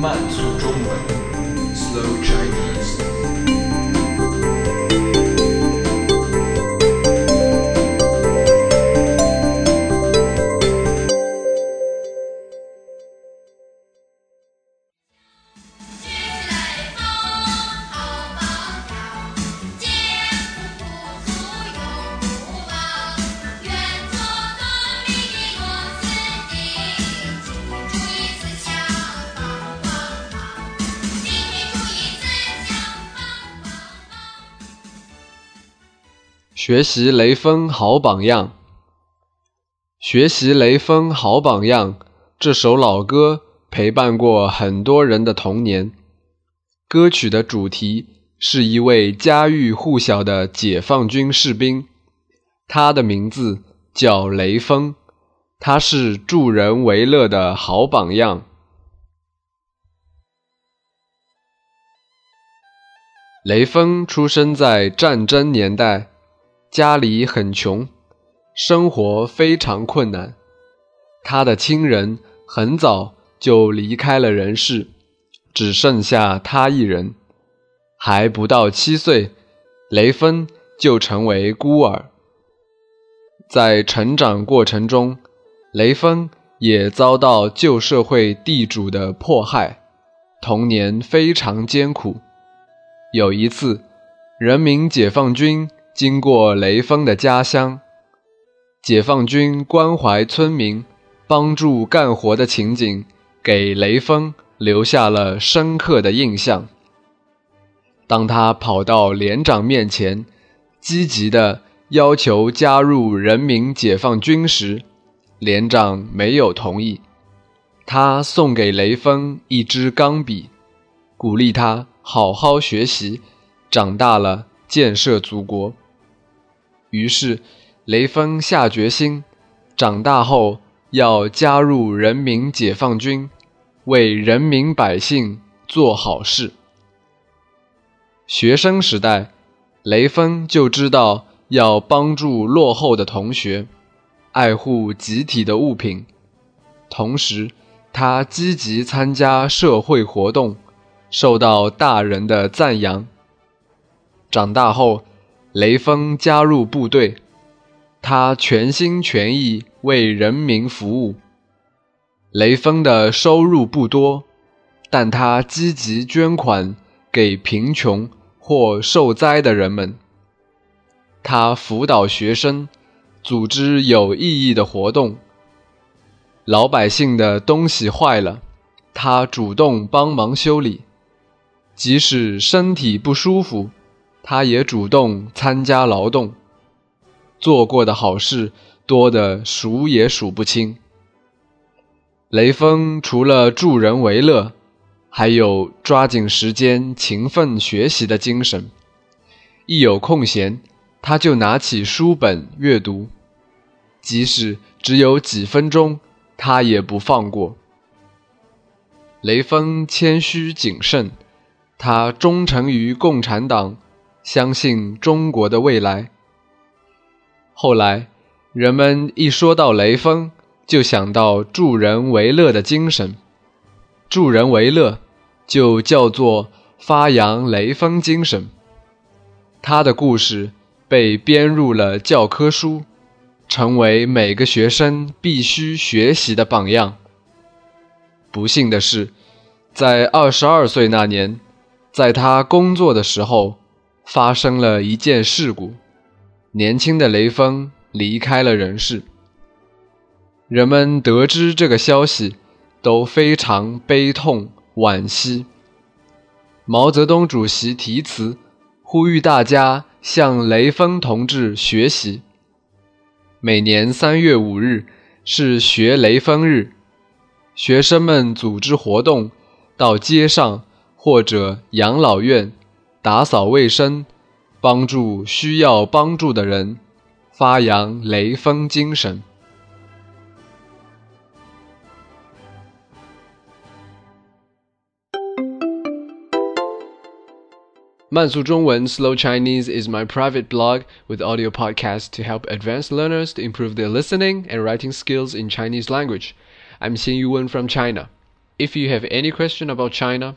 慢速中文，Slow Chinese。 学习雷锋好榜样，学习雷锋好榜样。这首老歌陪伴过很多人的童年。歌曲的主题是一位家喻户晓的解放军士兵，他的名字叫雷锋，他是助人为乐的好榜样。雷锋出生在战争年代，家里很穷，生活非常困难。他的亲人很早就离开了人世，只剩下他一人。还不到七岁，雷锋就成为孤儿。在成长过程中，雷锋也遭到旧社会地主的迫害，童年非常艰苦。有一次，人民解放军经过雷锋的家乡，解放军关怀村民、帮助干活的情景，给雷锋留下了深刻的印象。当他跑到连长面前，积极地要求加入人民解放军时，连长没有同意。他送给雷锋一支钢笔，鼓励他好好学习，长大了建设祖国。于是，雷锋下决心，长大后要加入人民解放军，为人民百姓做好事。学生时代，雷锋就知道要帮助落后的同学，爱护集体的物品。同时，他积极参加社会活动，受到大人的赞扬。长大后，雷锋加入部队，他全心全意为人民服务。雷锋的收入不多，但他积极捐款给贫穷或受灾的人们。他辅导学生，组织有意义的活动。老百姓的东西坏了，他主动帮忙修理；即使身体不舒服，他也主动参加劳动。做过的好事多得数也数不清。雷锋除了助人为乐，还有抓紧时间、勤奋学习的精神。一有空闲，他就拿起书本阅读，即使只有几分钟，他也不放过。雷锋谦虚谨慎，他忠诚于共产党，相信中国的未来。后来，人们一说到雷锋，就想到助人为乐的精神。助人为乐，就叫做发扬雷锋精神。他的故事被编入了教科书，成为每个学生必须学习的榜样。不幸的是，在二十二岁那年，在他工作的时候，发生了一件事故，年轻的雷锋离开了人世。人们得知这个消息，都非常悲痛惋惜。毛泽东主席题词，呼吁大家向雷锋同志学习。每年三月五日是学雷锋日，学生们组织活动，到街上或者养老院打扫卫生，帮助需要帮助的人，发扬雷锋精神。 慢速中文 Slow Chinese is my private blog with audio podcasts to help advanced learners to improve their listening and writing skills in Chinese language. I'm Xin Yuwen from China. If you have any question about China,